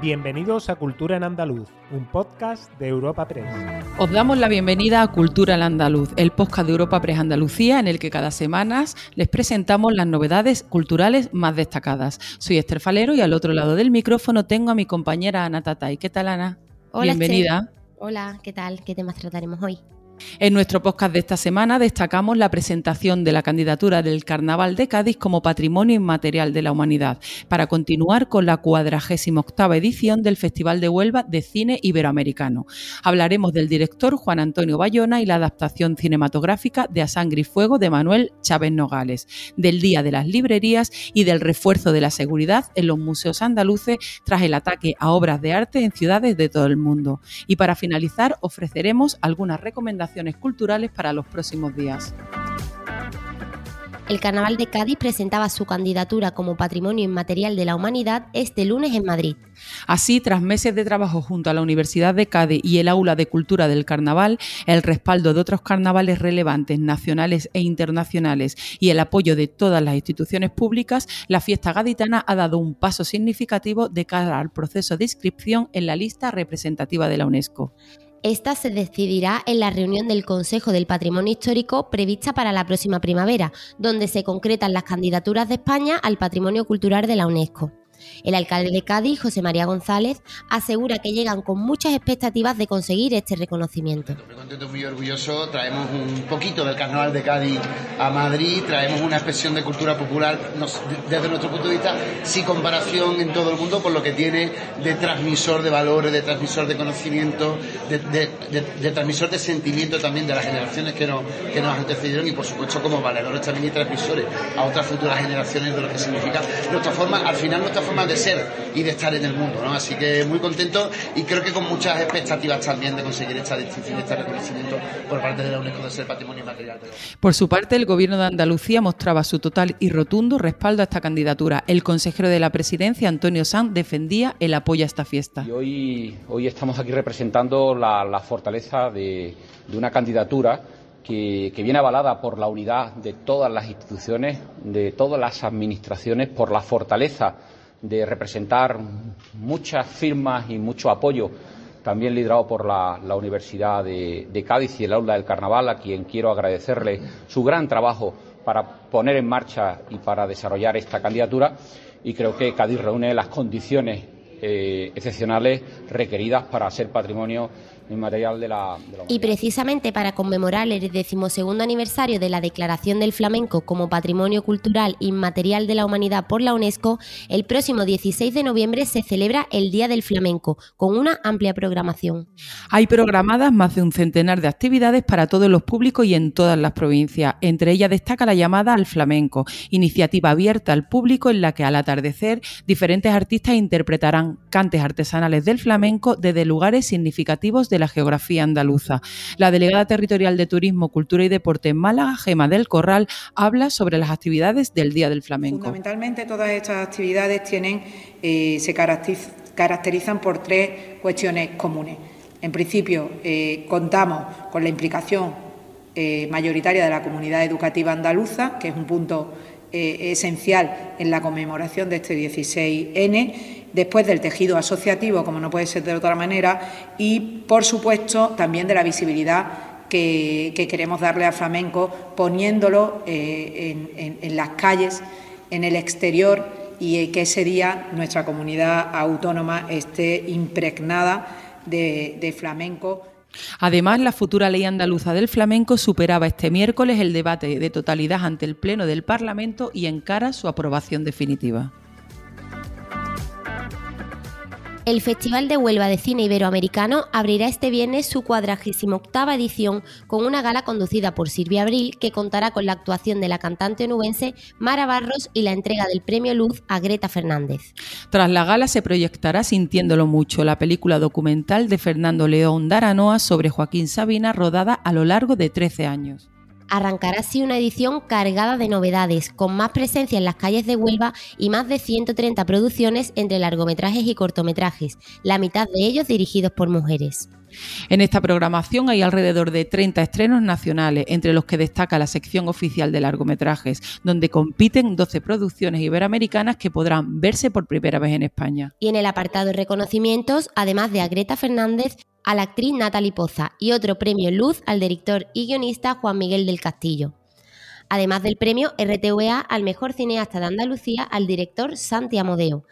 Bienvenidos a Cultura en Andaluz, un podcast de Europa Press. Os damos la bienvenida a Cultura en Andaluz, el podcast de Europa Press Andalucía en el que cada semana les presentamos las novedades culturales más destacadas. Soy Esther Falero y al otro lado del micrófono tengo a mi compañera Ana Tatay. ¿Qué tal, Ana? Hola, Bienvenida. Esther. Hola, ¿qué tal? ¿Qué temas trataremos hoy? En nuestro podcast de esta semana destacamos la presentación de la candidatura del Carnaval de Cádiz como Patrimonio Inmaterial de la Humanidad, para continuar con la 48 edición del Festival de Huelva de Cine Iberoamericano. Hablaremos del director Juan Antonio Bayona y la adaptación cinematográfica de A Sangre y Fuego de Manuel Chávez Nogales, del Día de las Librerías y del refuerzo de la seguridad en los museos andaluces tras el ataque a obras de arte en ciudades de todo el mundo. Y para finalizar ofreceremos algunas recomendaciones culturales para los próximos días. El Carnaval de Cádiz presentaba su candidatura como Patrimonio Inmaterial de la Humanidad este lunes en Madrid. Así, tras meses de trabajo junto a la Universidad de Cádiz y el Aula de Cultura del Carnaval, el respaldo de otros carnavales relevantes nacionales e internacionales y el apoyo de todas las instituciones públicas, la fiesta gaditana ha dado un paso significativo de cara al proceso de inscripción en la lista representativa de la UNESCO. Esta se decidirá en la reunión del Consejo del Patrimonio Histórico prevista para la próxima primavera, donde se concretan las candidaturas de España al Patrimonio Cultural de la UNESCO. El alcalde de Cádiz, José María González, asegura que llegan con muchas expectativas de conseguir este reconocimiento. Muy contento, muy orgulloso. Traemos un poquito del Carnaval de Cádiz a Madrid, traemos una expresión de cultura popular desde nuestro punto de vista sin comparación en todo el mundo por lo que tiene de transmisor de valores, de transmisor de conocimiento, de, de, transmisor de sentimiento también de las generaciones que nos, que nos antecedieron y por supuesto como valedores también y transmisores a otras futuras generaciones de lo que significa nuestra forma, al final nuestra forma de ser y de estar en el mundo, ¿no? Así que muy contento y creo que con muchas expectativas también de conseguir esta distinción, este reconocimiento por parte de la UNESCO de ser patrimonio inmaterial. Por su parte, el Gobierno de Andalucía mostraba su total y rotundo respaldo a esta candidatura. El consejero de la Presidencia, Antonio Sanz, defendía el apoyo a esta fiesta. Y hoy, hoy estamos aquí representando la, la fortaleza de, de una candidatura que, que, viene avalada por la unidad de todas las instituciones, de todas las administraciones, por la fortaleza de representar muchas firmas y mucho apoyo, también liderado por la, Universidad de, de, Cádiz y el Aula del Carnaval, a quien quiero agradecerle su gran trabajo para poner en marcha y para desarrollar esta candidatura. Y creo que Cádiz reúne las condiciones eh, excepcionales requeridas para ser patrimonio inmaterial de la, de la Y precisamente para conmemorar el decimosegundo aniversario de la declaración del flamenco como Patrimonio Cultural Inmaterial de la Humanidad por la UNESCO, el próximo 16 de noviembre se celebra el Día del Flamenco, con una amplia programación. Hay programadas más de un centenar de actividades para todos los públicos y en todas las provincias. Entre ellas destaca la llamada al flamenco, iniciativa abierta al público en la que al atardecer diferentes artistas interpretarán cantes artesanales del flamenco desde lugares significativos de la geografía andaluza. La delegada territorial de Turismo, Cultura y Deporte en Málaga, Gema del Corral, habla sobre las actividades del Día del Flamenco. Fundamentalmente todas estas actividades tienen, eh, se caracterizan por tres cuestiones comunes. En principio, eh, contamos con la implicación eh, mayoritaria de la comunidad educativa andaluza, que es un punto esencial en la conmemoración de este 16N después del tejido asociativo, como no puede ser de otra manera, y, por supuesto, también de la visibilidad que, que queremos darle al flamenco, poniéndolo eh, en, las calles, en el exterior, y que ese día nuestra comunidad autónoma esté impregnada de, de flamenco. Además, la futura ley andaluza del flamenco superaba este miércoles el debate de totalidad ante el Pleno del Parlamento y encara su aprobación definitiva. El Festival de Huelva de Cine Iberoamericano abrirá este viernes su 48 edición con una gala conducida por Silvia Abril que contará con la actuación de la cantante onubense Mara Barros y la entrega del premio Luz a Greta Fernández. Tras la gala se proyectará Sintiéndolo mucho, la película documental de Fernando León Daranoa sobre Joaquín Sabina rodada a lo largo de 13 años arrancará así una edición cargada de novedades, con más presencia en las calles de Huelva y más de 130 producciones entre largometrajes y cortometrajes, la mitad de ellos dirigidos por mujeres. En esta programación hay alrededor de 30 estrenos nacionales, entre los que destaca la sección oficial de largometrajes, donde compiten 12 producciones iberoamericanas que podrán verse por primera vez en España. Y en el apartado de reconocimientos, además de a Greta Fernández, a la actriz Natalie Poza y otro premio Luz al director y guionista Juan Miguel del Castillo. Además del premio RTVA al mejor cineasta de Andalucía al director Santi Amodeo.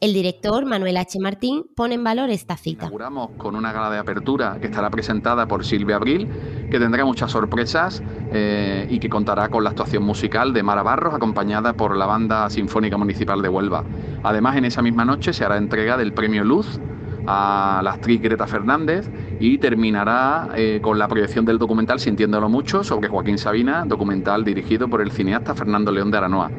El director Manuel H. Martín pone en valor esta cita. Inauguramos con una gala de apertura que estará presentada por Silvia Abril, que tendrá muchas sorpresas eh, y que contará con la actuación musical de Mara Barros, acompañada por la Banda Sinfónica Municipal de Huelva. Además, en esa misma noche se hará entrega del premio Luz a la actriz Greta Fernández y terminará eh, con la proyección del documental Sintiéndolo Mucho sobre Joaquín Sabina, documental dirigido por el cineasta Fernando León de Aranoa.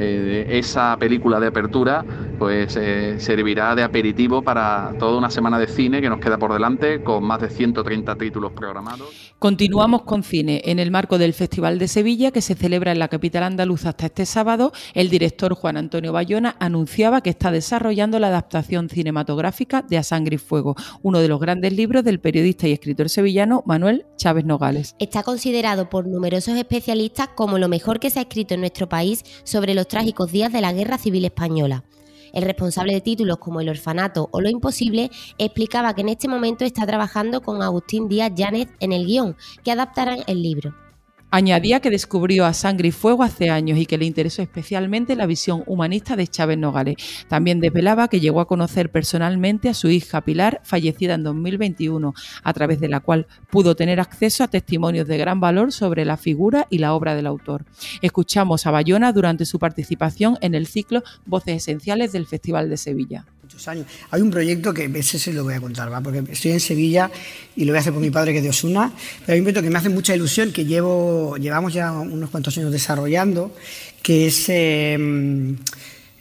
Eh, esa película de apertura pues eh, servirá de aperitivo para toda una semana de cine que nos queda por delante con más de 130 títulos programados. Continuamos con cine. En el marco del Festival de Sevilla, que se celebra en la capital andaluza hasta este sábado, el director Juan Antonio Bayona anunciaba que está desarrollando la adaptación cinematográfica de A Sangre y Fuego, uno de los grandes libros del periodista y escritor sevillano Manuel Chávez Nogales. Está considerado por numerosos especialistas como lo mejor que se ha escrito en nuestro país sobre los trágicos días de la Guerra Civil Española. El responsable de títulos como El Orfanato o Lo Imposible explicaba que en este momento está trabajando con Agustín Díaz Llanes en el guion, que adaptarán el libro. Añadía que descubrió a Sangre y Fuego hace años y que le interesó especialmente la visión humanista de Chávez Nogales. También desvelaba que llegó a conocer personalmente a su hija Pilar, fallecida en 2021, a través de la cual pudo tener acceso a testimonios de gran valor sobre la figura y la obra del autor. Escuchamos a Bayona durante su participación en el ciclo Voces Esenciales del Festival de Sevilla años. Hay un proyecto que ese se lo voy a contar, ¿va? porque estoy en Sevilla y lo voy a hacer por mi padre que es de Osuna, pero hay un proyecto que me hace mucha ilusión, que llevo, llevamos ya unos cuantos años desarrollando, que es em,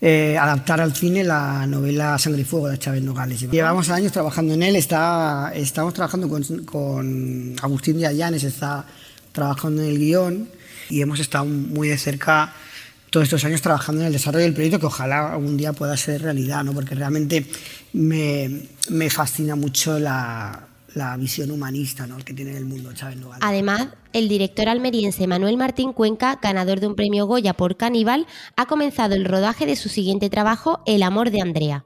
eh, adaptar al cine la novela Sangre y Fuego de Chávez Nogales. Llevamos años trabajando en él, está, estamos trabajando con, con Agustín Yayanes, está trabajando en el guion y hemos estado muy de cerca todos estos años trabajando en el desarrollo del proyecto que ojalá algún día pueda ser realidad, ¿no? porque realmente me, me fascina mucho la, la visión humanista ¿no? que tiene el mundo Chávez Nogales. Además, el director almeriense Manuel Martín Cuenca, ganador de un premio Goya por Caníbal, ha comenzado el rodaje de su siguiente trabajo, El amor de Andrea.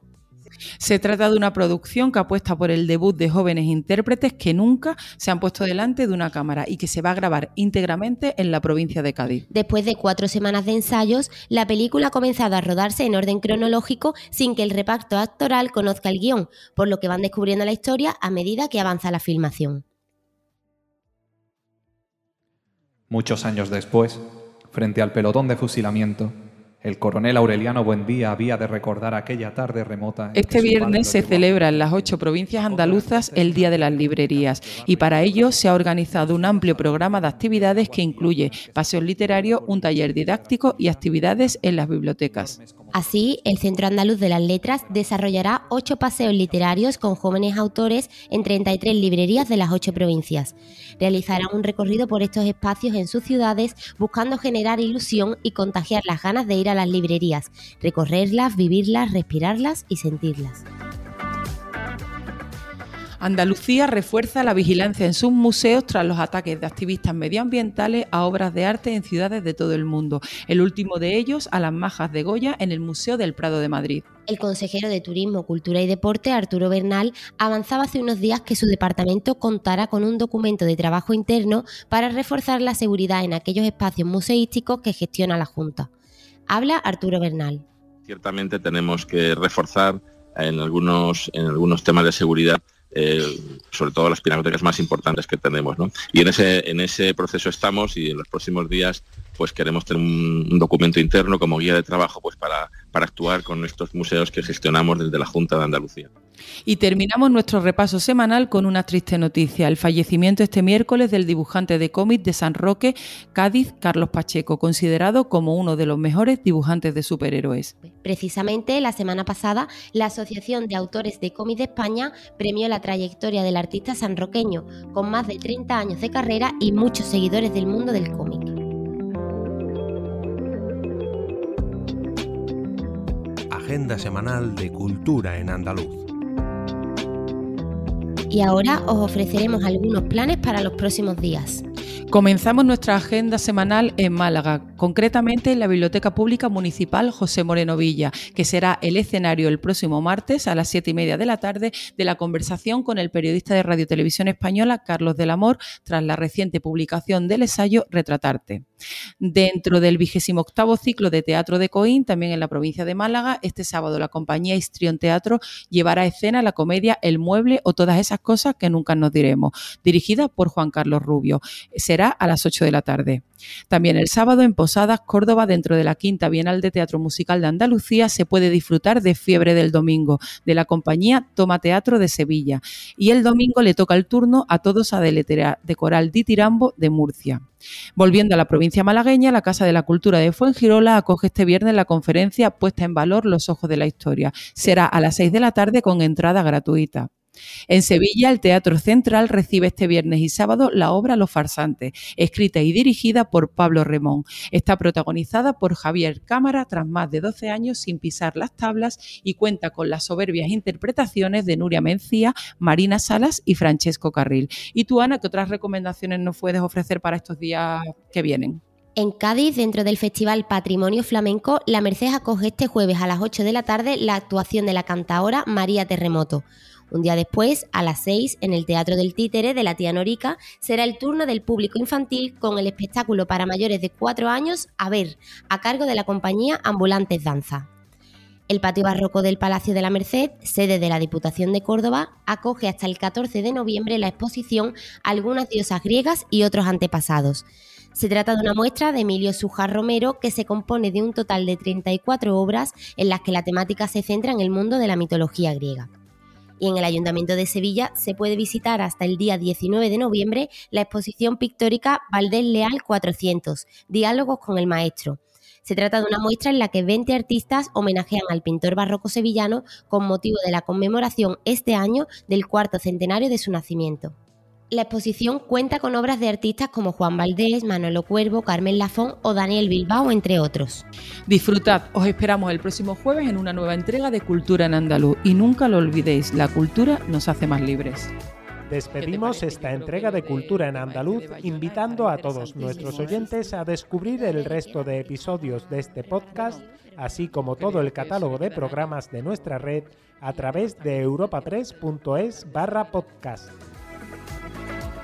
Se trata de una producción que apuesta por el debut de jóvenes intérpretes que nunca se han puesto delante de una cámara y que se va a grabar íntegramente en la provincia de Cádiz. Después de cuatro semanas de ensayos, la película ha comenzado a rodarse en orden cronológico sin que el reparto actoral conozca el guion, por lo que van descubriendo la historia a medida que avanza la filmación. Muchos años después, frente al pelotón de fusilamiento, el coronel Aureliano Buendía había de recordar aquella tarde remota. Este viernes se celebra en las ocho provincias andaluzas el Día de las Librerías y para ello se ha organizado un amplio programa de actividades que incluye paseos literarios, un taller didáctico y actividades en las bibliotecas. Así, el Centro Andaluz de las Letras desarrollará ocho paseos literarios con jóvenes autores en 33 librerías de las ocho provincias. Realizarán un recorrido por estos espacios en sus ciudades buscando generar ilusión y contagiar las ganas de ir a las librerías, recorrerlas, vivirlas, respirarlas y sentirlas. Andalucía refuerza la vigilancia en sus museos tras los ataques de activistas medioambientales a obras de arte en ciudades de todo el mundo. El último de ellos a las majas de Goya en el Museo del Prado de Madrid. El consejero de Turismo, Cultura y Deporte, Arturo Bernal, avanzaba hace unos días que su departamento contará con un documento de trabajo interno para reforzar la seguridad en aquellos espacios museísticos que gestiona la Junta. Habla Arturo Bernal. Ciertamente tenemos que reforzar en algunos, en algunos temas de seguridad eh, sobre todo las pinacotecas más importantes que tenemos. ¿no? Y en ese, en ese proceso estamos y en los próximos días pues queremos tener un, documento interno como guía de trabajo pues para, para actuar con estos museos que gestionamos desde la Junta de Andalucía. Y terminamos nuestro repaso semanal con una triste noticia, el fallecimiento este miércoles del dibujante de cómic de San Roque, Cádiz, Carlos Pacheco, considerado como uno de los mejores dibujantes de superhéroes. Precisamente la semana pasada, la Asociación de Autores de Cómic de España premió la trayectoria del artista sanroqueño, con más de 30 años de carrera y muchos seguidores del mundo del cómic. Agenda semanal de cultura en andaluz. Y ahora os ofreceremos algunos planes para los próximos días. Comenzamos nuestra agenda semanal en Málaga, concretamente en la Biblioteca Pública Municipal José Moreno Villa, que será el escenario el próximo martes a las siete y media de la tarde de la conversación con el periodista de Radio Televisión Española Carlos del Amor tras la reciente publicación del ensayo Retratarte. Dentro del vigésimo octavo ciclo de Teatro de Coín, también en la provincia de Málaga, este sábado la compañía Histrión Teatro llevará a escena la comedia El Mueble o todas esas cosas que nunca nos diremos, dirigida por Juan Carlos Rubio. Será a las 8 de la tarde. También el sábado en Córdoba, dentro de la Quinta Bienal de Teatro Musical de Andalucía, se puede disfrutar de Fiebre del Domingo, de la compañía Toma Teatro de Sevilla. Y el domingo le toca el turno a todos a Deletera de Coral Di Tirambo de Murcia. Volviendo a la provincia malagueña, la Casa de la Cultura de Fuengirola acoge este viernes la conferencia Puesta en Valor los Ojos de la Historia. Será a las 6 de la tarde con entrada gratuita. En Sevilla, el Teatro Central recibe este viernes y sábado la obra Los Farsantes, escrita y dirigida por Pablo Remón. Está protagonizada por Javier Cámara tras más de 12 años sin pisar las tablas y cuenta con las soberbias interpretaciones de Nuria Mencía, Marina Salas y Francesco Carril. ¿Y tú, Ana, qué otras recomendaciones nos puedes ofrecer para estos días que vienen? En Cádiz, dentro del Festival Patrimonio Flamenco, la Merced acoge este jueves a las 8 de la tarde la actuación de la cantaora María Terremoto. Un día después, a las 6, en el Teatro del Títere de la Tía Norica, será el turno del público infantil con el espectáculo para mayores de 4 años a ver, a cargo de la compañía Ambulantes Danza. El patio barroco del Palacio de la Merced, sede de la Diputación de Córdoba, acoge hasta el 14 de noviembre la exposición Algunas diosas griegas y otros antepasados. Se trata de una muestra de Emilio Sujar Romero que se compone de un total de 34 obras en las que la temática se centra en el mundo de la mitología griega y en el Ayuntamiento de Sevilla se puede visitar hasta el día 19 de noviembre la exposición pictórica Valdés Leal 400, Diálogos con el Maestro. Se trata de una muestra en la que 20 artistas homenajean al pintor barroco sevillano con motivo de la conmemoración este año del cuarto centenario de su nacimiento. La exposición cuenta con obras de artistas como Juan Valdés, Manolo Cuervo, Carmen Lafón o Daniel Bilbao, entre otros. Disfrutad, os esperamos el próximo jueves en una nueva entrega de Cultura en Andaluz y nunca lo olvidéis, la cultura nos hace más libres. Despedimos esta entrega de Cultura en Andaluz invitando a todos nuestros oyentes a descubrir el resto de episodios de este podcast, así como todo el catálogo de programas de nuestra red a través de europa3.es barra podcast.